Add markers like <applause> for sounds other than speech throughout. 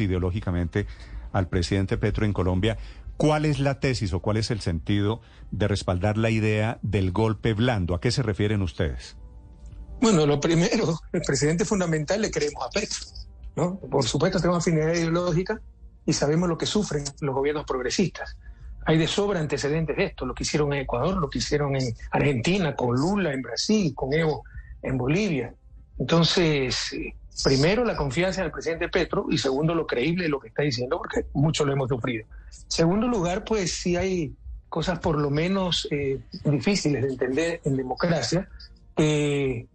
ideológicamente al presidente Petro en Colombia. ¿Cuál es la tesis o cuál es el sentido de respaldar la idea del golpe blando? ¿A qué se refieren ustedes? Bueno, lo primero, el presidente fundamental le creemos a Petro, ¿no? Por supuesto tenemos afinidad ideológica y sabemos lo que sufren los gobiernos progresistas. Hay de sobra antecedentes de esto, lo que hicieron en Ecuador, lo que hicieron en Argentina, con Lula en Brasil, con Evo en Bolivia. Entonces, primero la confianza en el presidente Petro y segundo lo creíble de lo que está diciendo, porque mucho lo hemos sufrido. Segundo lugar, pues sí hay cosas por lo menos eh, difíciles de entender en democracia, que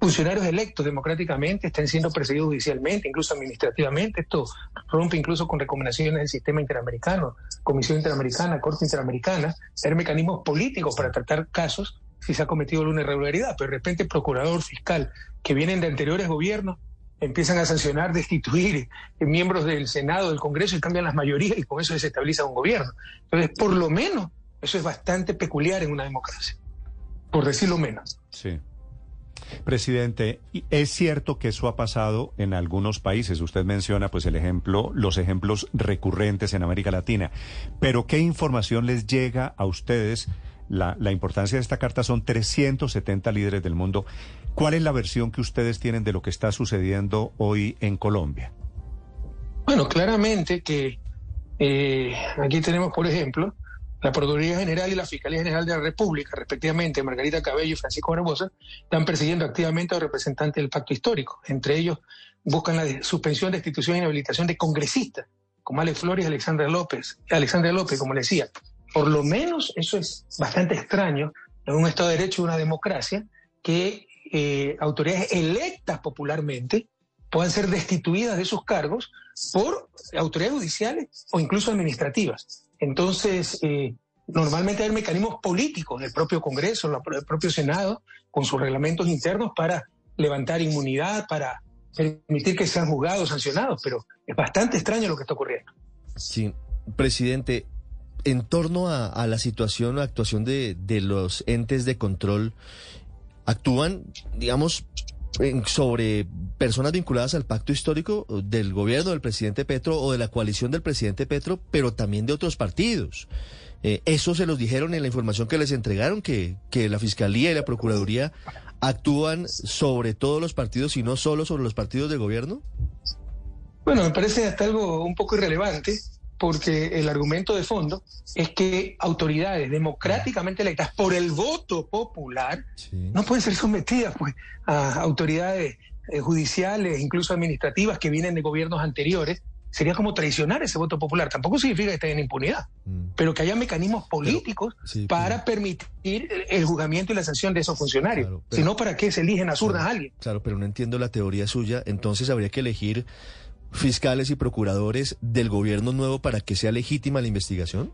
funcionarios electos democráticamente estén siendo perseguidos judicialmente, incluso administrativamente. Esto rompe incluso con recomendaciones del sistema interamericano, Comisión Interamericana, Corte Interamericana, tener mecanismos políticos para tratar casos si se ha cometido alguna irregularidad, pero de repente procurador, fiscal, que vienen de anteriores gobiernos, empiezan a sancionar, destituir miembros del Senado, del Congreso y cambian las mayorías y con eso desestabiliza un gobierno. Entonces, por lo menos, eso es bastante peculiar en una democracia, por decirlo menos. Sí. Presidente, es cierto que eso ha pasado en algunos países. Usted menciona, pues, el ejemplo, los ejemplos recurrentes en América Latina. Pero ¿qué información les llega a ustedes? La, importancia de esta carta son 370 líderes del mundo. ¿Cuál es la versión que ustedes tienen de lo que está sucediendo hoy en Colombia? Bueno, claramente que eh, aquí tenemos, por ejemplo, la Procuraduría General y la Fiscalía General de la República, respectivamente, Margarita Cabello y Francisco Barbosa, están persiguiendo activamente a los representantes del pacto histórico. Entre ellos, buscan la suspensión, destitución y inhabilitación de congresistas, como Alex Flores y Alexandra López. Alexandra López, como le decía. Por lo menos eso es bastante extraño en un Estado de Derecho y una democracia que eh, autoridades electas popularmente puedan ser destituidas de sus cargos por autoridades judiciales o incluso administrativas. Entonces, eh, normalmente hay mecanismos políticos del propio Congreso, del propio Senado, con sus reglamentos internos para levantar inmunidad, para permitir que sean juzgados, sancionados, pero es bastante extraño lo que está ocurriendo. Sí, presidente, en torno a, la situación o actuación de, de los entes de control, actúan, digamos, sobre personas vinculadas al pacto histórico del gobierno del presidente Petro o de la coalición del presidente Petro, pero también de otros partidos. Eh, eso se los dijeron en la información que les entregaron, que, que la Fiscalía y la Procuraduría actúan sobre todos los partidos y no solo sobre los partidos de gobierno. Bueno, me parece hasta algo un poco irrelevante porque el argumento de fondo es que autoridades democráticamente electas por el voto popular no pueden ser sometidas pues, a autoridades eh, judiciales, incluso administrativas que vienen de gobiernos anteriores. Sería como traicionar ese voto popular. Tampoco significa que estén en impunidad, mm. pero que haya mecanismos políticos para permitir el juzgamiento y la sanción de esos funcionarios. si no, ¿para qué se eligen a zurdas a alguien? Claro, pero no entiendo la teoría suya. Entonces habría que elegir fiscales y procuradores del gobierno nuevo para que sea legítima la investigación?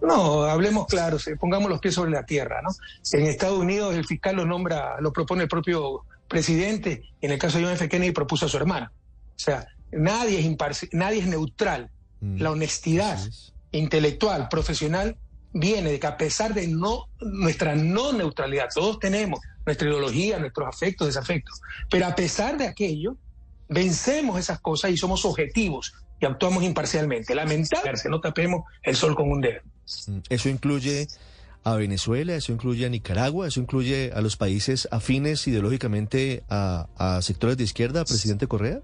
No, hablemos claro, pongamos los pies sobre la tierra, ¿no? En Estados Unidos el fiscal lo nombra, lo propone el propio presidente, en el caso de John F. Kennedy propuso a su hermana. O sea, nadie es nadie es neutral. Mm, la honestidad intelectual, profesional, viene de que a pesar de no nuestra no neutralidad, todos tenemos nuestra ideología, nuestros afectos, desafectos, pero a pesar de aquello, vencemos esas cosas y somos objetivos y actuamos imparcialmente. Lamentablemente, no tapemos el sol con un dedo. Mm, eso incluye a Venezuela, eso incluye a Nicaragua, eso incluye a los países afines ideológicamente a, sectores de izquierda, presidente Correa.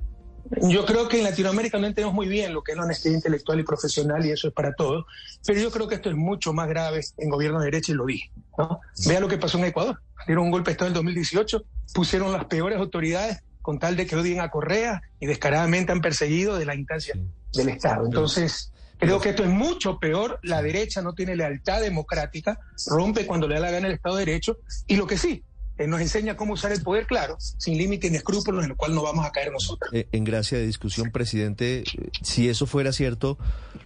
Yo creo que en Latinoamérica no entendemos muy bien lo que es la honestidad intelectual y profesional y eso es para todos, pero yo creo que esto es mucho más grave en gobierno de derecha y lo dije. ¿no? Vea lo que pasó en Ecuador. Dieron un golpe de Estado en el 2018, pusieron las peores autoridades con tal de que odien a Correa y descaradamente han perseguido de la instancia del Estado. Entonces, creo que esto es mucho peor. La derecha no tiene lealtad democrática, rompe cuando le da la gana el Estado de Derecho y lo que sí, eh, nos enseña cómo usar el poder, claro, sin límite ni escrúpulos en el cual no vamos a caer nosotros. Eh, en gracia de discusión, presidente, si eso fuera cierto,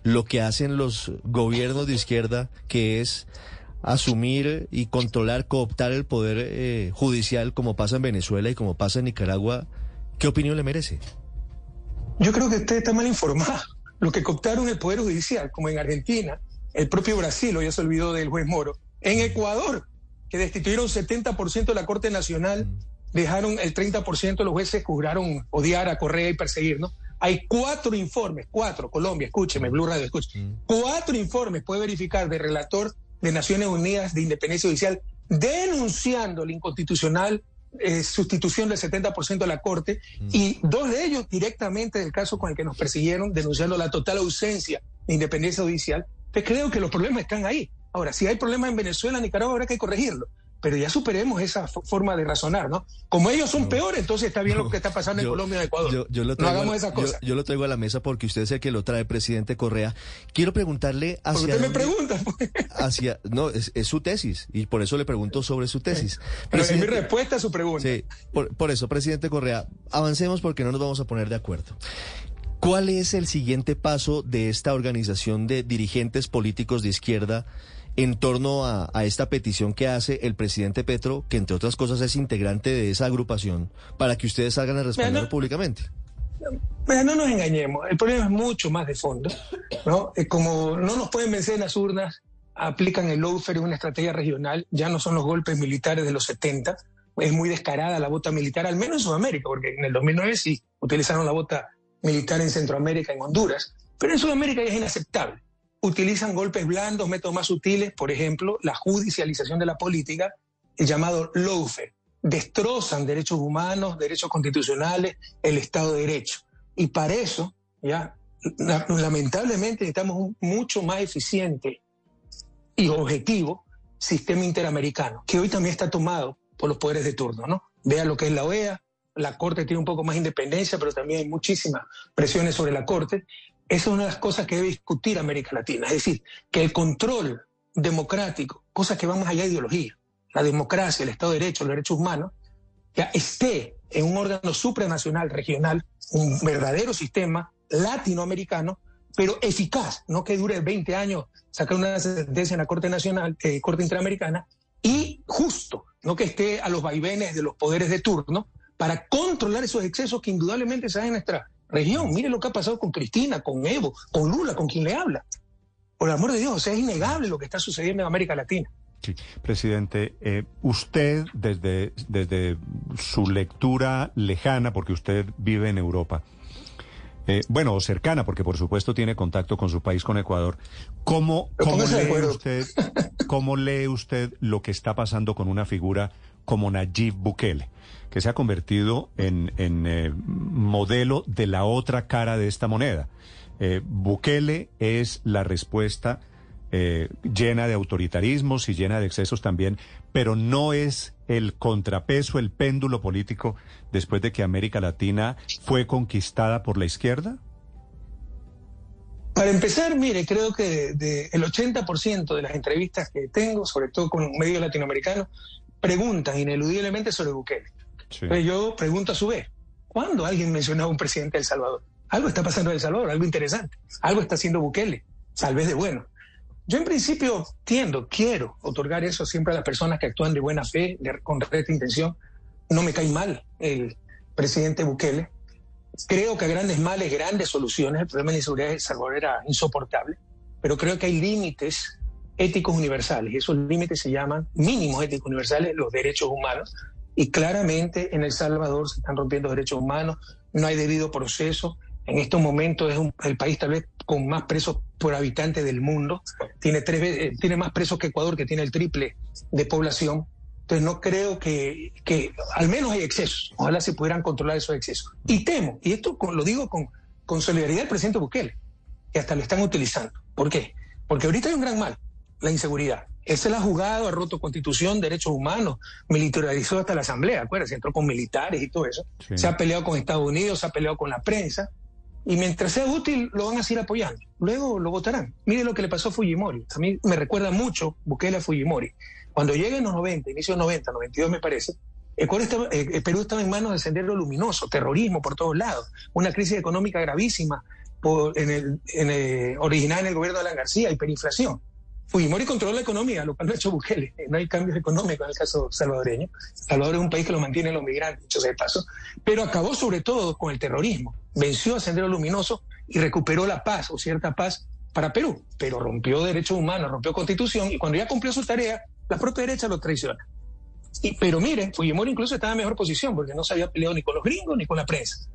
lo que hacen los gobiernos de izquierda, que es asumir y controlar, cooptar el poder eh, judicial como pasa en Venezuela y como pasa en Nicaragua, ¿qué opinión le merece? Yo creo que usted está mal informado. <laughs> Lo que cooptaron el poder judicial, como en Argentina, el propio Brasil, hoy ya se olvidó del juez Moro, en Ecuador, que destituyeron 70% de la Corte Nacional dejaron el 30% de los jueces juraron odiar a Correa y perseguirnos. Hay cuatro informes, cuatro, Colombia, escúcheme, Blue Radio, escúcheme. Mm. Cuatro informes puede verificar de relator de Naciones Unidas de Independencia Judicial denunciando la inconstitucional eh, sustitución del 70% de la Corte mm. y dos de ellos directamente del caso con el que nos persiguieron, denunciando la total ausencia de independencia judicial. Te creo que los problemas están ahí. Ahora, si hay problemas en Venezuela, Nicaragua, habrá que corregirlo pero ya superemos esa forma de razonar, ¿no? Como ellos son peores, entonces está bien lo <laughs> que está pasando en Colombia y Ecuador. Yo, lo traigo, no hagamos esa cosa. Yo, lo traigo a la mesa porque usted es el que lo trae, presidente Correa. Quiero preguntarle hacia... usted me pregunta. Pues. Hacia, no, es, su tesis y por eso le pregunto sobre su tesis. <laughs> Pero es mi respuesta a su pregunta. Sí, por, por eso, presidente Correa, avancemos porque no nos vamos a poner de acuerdo. ¿Cuál es el siguiente paso de esta organización de dirigentes políticos de izquierda en torno a, esta petición que hace el presidente Petro, que entre otras cosas es integrante de esa agrupación, para que ustedes salgan a responder públicamente? no nos engañemos, el problema es mucho más de fondo. ¿no? Como no nos pueden vencer en las urnas, aplican el lawfare, una estrategia regional, ya no son los golpes militares de los 70, es muy descarada la bota militar, al menos en Sudamérica, porque en el 2009 sí utilizaron la bota militar en Centroamérica, en Honduras, pero en Sudamérica ya es inaceptable utilizan golpes blandos, métodos más sutiles, por ejemplo, la judicialización de la política, el llamado lawfare. Destrozan derechos humanos, derechos constitucionales, el Estado de Derecho. Y para eso, ya, lamentablemente necesitamos un mucho más eficiente y objetivo sistema interamericano, que hoy también está tomado por los poderes de turno, ¿no? Vea lo que es la OEA, la Corte tiene un poco más de independencia, pero también hay muchísimas presiones sobre la Corte, esa es una de las cosas que debe discutir América Latina. Es decir, que el control democrático, cosas que van más allá de ideología, la democracia, el Estado de Derecho, los derechos humanos, ya esté en un órgano supranacional, regional, un verdadero sistema latinoamericano, pero eficaz, no que dure 20 años sacar una sentencia en la Corte Nacional, eh, Corte Interamericana, y justo, no que esté a los vaivenes de los poderes de turno, para controlar esos excesos que indudablemente se dan en nuestra región. Mire lo que ha pasado con Cristina, con Evo, con Lula, con quien le habla. Por el amor de Dios, o sea, es innegable lo que está sucediendo en América Latina. Sí, presidente, eh, usted desde, desde su lectura lejana, porque usted vive en Europa, eh, bueno, o cercana, porque por supuesto tiene contacto con su país, con Ecuador, ¿cómo, cómo lee, usted, <laughs> ¿cómo lee usted lo que está pasando con una figura como Nayib Bukele? que se ha convertido en, eh, modelo de la otra cara de esta moneda. Eh, Bukele es la respuesta eh, llena de autoritarismos y llena de excesos también, pero no es el contrapeso, el péndulo político después de que América Latina fue conquistada por la izquierda? Para empezar, mire, creo que el 80% de las entrevistas que tengo, sobre todo con medios latinoamericanos, preguntan ineludiblemente sobre Bukele. Pues yo pregunto a su vez, ¿cuándo alguien mencionó a un presidente de El Salvador? Algo está pasando en El Salvador, algo interesante. Algo está haciendo Bukele, tal vez de bueno. Yo en principio tiendo, quiero otorgar eso siempre a las personas que actúan de buena fe, con recta intención. No me cae mal el presidente Bukele. Creo que a grandes males, grandes soluciones. El problema de la inseguridad de El Salvador era insoportable, pero creo que hay límites éticos universales esos límites se llaman mínimos éticos universales, los derechos humanos, y claramente en El Salvador se están rompiendo derechos humanos, no hay debido proceso. En estos momentos es el país tal vez con más presos por habitante del mundo. Tiene, tres, eh, tiene más presos que Ecuador, que tiene el triple de población. Entonces no creo que, que al menos hay excesos. Ojalá se pudieran controlar esos excesos. Y temo, y esto lo digo con, con solidaridad del presidente Bukele, que hasta lo están utilizando. ¿Por qué? Porque ahorita hay un gran mal, la inseguridad. Él se la ha jugado, ha roto constitución, derechos humanos, militarizó hasta la asamblea, acuérdense, entró con militares y todo eso. Se ha peleado con Estados Unidos, se ha peleado con la prensa. Y mientras sea útil, lo van a seguir apoyando. Luego lo votarán. Mire lo que le pasó a Fujimori. A mí me recuerda mucho Bukele a Fujimori. Cuando llega en los 90, inicio de 90, 92 me parece, estaba, eh, el Perú estaba en manos del sendero luminoso, terrorismo por todos lados, una crisis económica gravísima por, en el, en el, original en el gobierno de Alan García, hiperinflación. Fujimori controla la economía, lo cual no ha hecho Bukele. No hay cambios económicos en el caso salvadoreño. Salvador es un país que lo mantiene los migrantes, dicho sea de paso. Pero acabó sobre todo con el terrorismo. Venció a Sendero Luminoso y recuperó la paz o cierta paz para Perú. Pero rompió derechos humanos, rompió constitución y cuando ya cumplió su tarea, la propia derecha lo traiciona. Y, pero miren, Fujimori incluso estaba en mejor posición porque no se había peleado ni con los gringos ni con la prensa.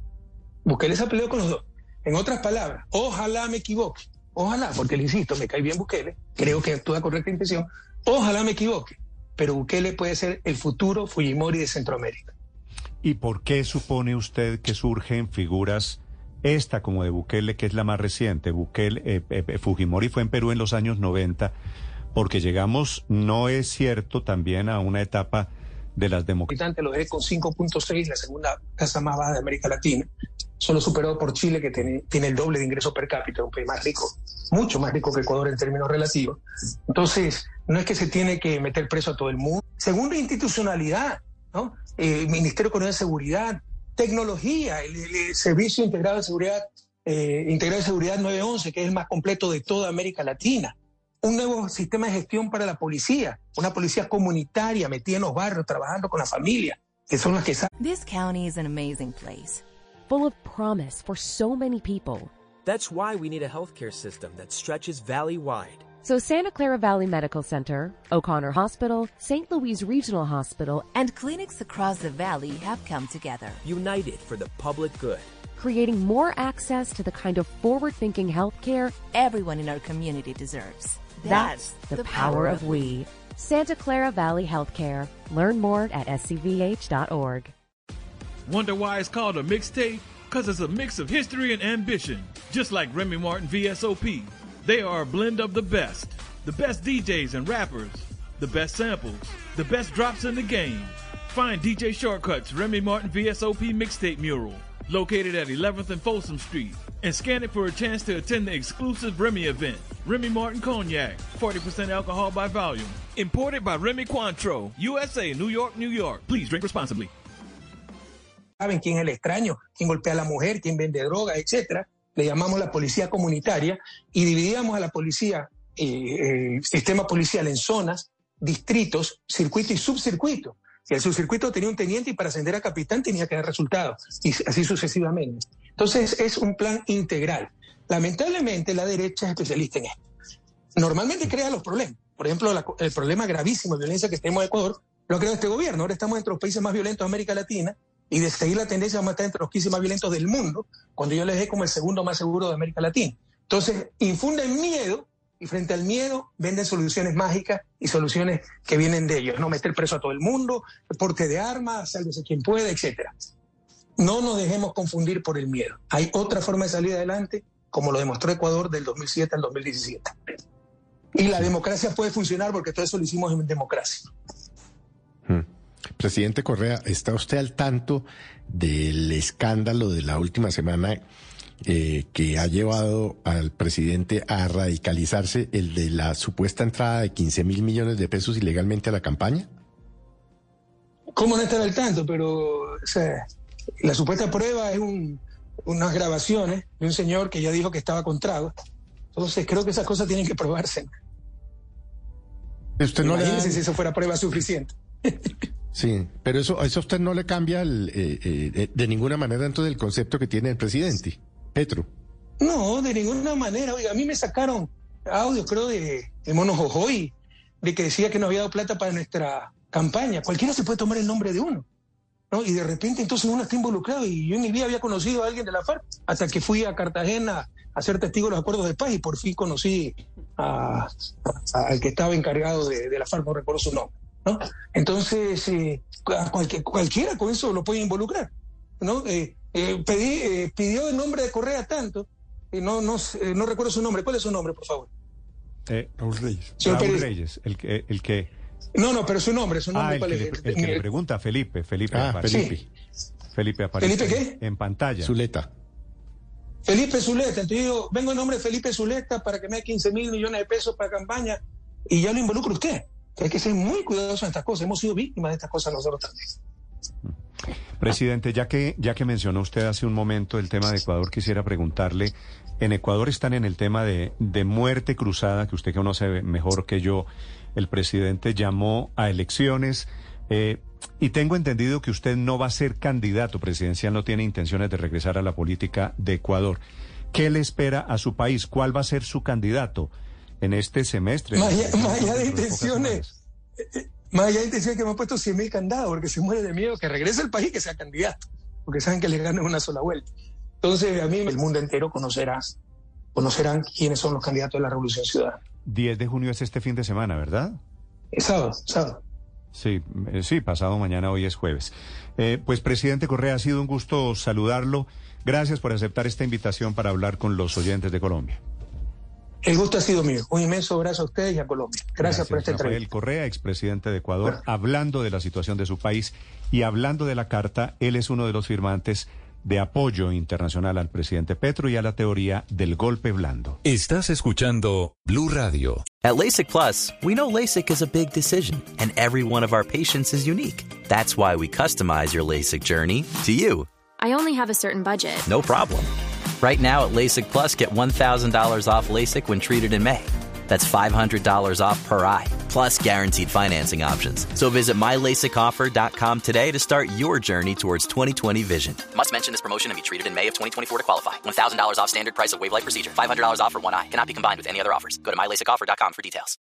Bukele se ha peleado con los dos. En otras palabras, ojalá me equivoque, ojalá, porque le insisto, me cae bien Bukele, creo que actúa correcta intención, ojalá me equivoque, pero Bukele puede ser el futuro Fujimori de Centroamérica. ¿Y por qué supone usted que surgen figuras esta como de Bukele, que es la más reciente? Bukele, eh, eh, eh, Fujimori fue en Perú en los años 90, porque llegamos, no es cierto, también a una etapa de las democracias. Lo dejé con 5.6, la segunda tasa más baja de América Latina, solo superado por Chile, que tiene, tiene el doble de ingreso per cápita, un país más rico, mucho más rico que Ecuador en términos relativos. Entonces, no es que se tiene que meter preso a todo el mundo. Segunda institucionalidad, ¿no? Eh, Ministerio de de Seguridad, tecnología, el, Servicio Integrado de Seguridad, eh, Integrado de Seguridad 911, que es el más completo de toda América Latina. Un nuevo sistema de gestión para la policía, una policía comunitaria metida en los barrios, trabajando con la familia, que son las que saben. This county is an amazing place, full of promise for so many people. That's why we need a healthcare system that stretches valley wide so Santa Clara Valley Medical Center, O'Connor Hospital, St. Louis Regional Hospital, and clinics across the valley have come together. United for the public good. Creating more access to the kind of forward-thinking healthcare everyone in our community deserves. That's, That's the, the, power, power of we. Santa Clara Valley Healthcare. Learn more at scvh.org. Wonder why it's called a mixtape? Because it's a mix of history and ambition, just like Remy Martin VSOP. They are a blend of the best. The best DJs and rappers. The best samples. The best drops in the game. Find DJ Shortcuts Remy Martin VSOP mixtape mural located at 11th and Folsom Street and scan it for a chance to attend the exclusive Remy event. Remy Martin Cognac, 40% alcohol by volume. Imported by Remy Cointreau, USA, New York, New York. Please drink responsibly. Saben quién es el extraño, quién golpea a la mujer, quién vende droga, etcétera. le llamamos la policía comunitaria, y dividíamos a la policía, eh, el sistema policial en zonas, distritos, circuito y subcircuito. Y el subcircuito tenía un teniente y para ascender a capitán tenía que dar resultados, y así sucesivamente. Entonces es un plan integral. Lamentablemente la derecha es especialista en esto. Normalmente crea los problemas. Por ejemplo, el problema gravísimo de violencia que tenemos en Ecuador lo ha creado este gobierno. Ahora estamos entre los países más violentos de América Latina y de seguir la tendencia vamos a estar entre los 15 más violentos del mundo, cuando yo les dejé como el segundo más seguro de América Latina. Entonces, infunden miedo y frente al miedo venden soluciones mágicas y soluciones que vienen de ellos, no meter preso a todo el mundo, porte de armas, sálvese quien pueda, etcétera. No nos dejemos confundir por el miedo. Hay otra forma de salir adelante, como lo demostró Ecuador del 2007 al 2017. Y la democracia puede funcionar porque todo eso lo hicimos en democracia. Hmm. Presidente Correa, ¿está usted al tanto del escándalo de la última semana eh, que ha llevado al presidente a radicalizarse, el de la supuesta entrada de 15 mil millones de pesos ilegalmente a la campaña? ¿Cómo no estar al tanto? Pero la supuesta prueba es unas grabaciones de un señor que ya dijo que estaba con trago. Entonces creo que esas cosas tienen que probarse. Usted no Imagínese si eso fuera prueba suficiente. <laughs> Sí, pero eso, eso a usted no le cambia el, eh, eh, de ninguna manera dentro del concepto que tiene el presidente, Petro. No, de ninguna manera. Oiga, a mí me sacaron audio, creo, de, de Mono Jojoy, de que decía que no había dado plata para nuestra campaña. Cualquiera se puede tomar el nombre de uno. ¿No? Y de repente entonces uno está involucrado. Y yo en mi vida había conocido a alguien de la FARC hasta que fui a Cartagena a ser testigo de los acuerdos de paz y por fin conocí al que estaba encargado de, de la FARC, no recuerdo su nombre. ¿no? Entonces, eh, cualquiera con eso lo puede involucrar, ¿no? Eh, eh, pedí, pidió el nombre de Correa tanto, no, no, no recuerdo su nombre. ¿Cuál es su nombre, por favor? Raúl Reyes. Raúl Reyes, el que, el que... No, no, pero su nombre, su nombre. Ah, el, que, le pregunta, Felipe, Felipe. Ah, Felipe. Felipe aparece ¿Felipe qué? en pantalla. Zuleta. Felipe Zuleta, entonces digo, vengo en nombre de Felipe Zuleta para que me dé 15 mil millones de pesos para campaña y ya lo involucro usted hay que ser muy cuidadosos en estas cosas. Hemos sido víctimas de estas cosas nosotros también. Presidente, ya que, ya que mencionó usted hace un momento el tema de Ecuador, quisiera preguntarle, en Ecuador están en el tema de, de muerte cruzada, que usted conoce mejor que yo, el presidente llamó a elecciones eh, y tengo entendido que usted no va a ser candidato presidencial, no tiene intenciones de regresar a la política de Ecuador. ¿Qué le espera a su país? ¿Cuál va a ser su candidato? en este semestre. Más allá, de intenciones, Más allá decía que me ha puesto 100 mil candados porque se muere de miedo que regrese al país y que sea candidato, porque saben que le ganan una sola vuelta. Entonces, a mí el mundo entero conocerá, conocerán quiénes son los candidatos de la Revolución Ciudadana. 10 de junio es este fin de semana, ¿verdad? Es sábado, sábado. Sí, eh, sí, pasado mañana, hoy es jueves. Eh, pues, presidente Correa, ha sido un gusto saludarlo. Gracias por aceptar esta invitación para hablar con los oyentes de Colombia. El gusto ha sido mío. Un inmenso abrazo a ustedes y a Colombia. Gracias, por esta Rafael entrevista. Correa, expresidente de Ecuador, hablando de la situación de su país y hablando de la carta, él es uno de los firmantes de apoyo internacional al presidente Petro y a la teoría del golpe blando. Estás escuchando Blue Radio. At LASIK Plus, we know LASIK is a big decision, and every one of our patients is unique. That's why we customize your LASIK journey to you. I only have a certain budget. No problem. Right now at LASIK Plus, get $1,000 off LASIK when treated in May. That's $500 off per eye, plus guaranteed financing options. So visit mylasicoffer.com today to start your journey towards 2020 vision. Must mention this promotion and be treated in May of 2024 to qualify. $1,000 off standard price of wave light procedure. $500 off for one eye. Cannot be combined with any other offers. Go to mylasicoffer.com for details.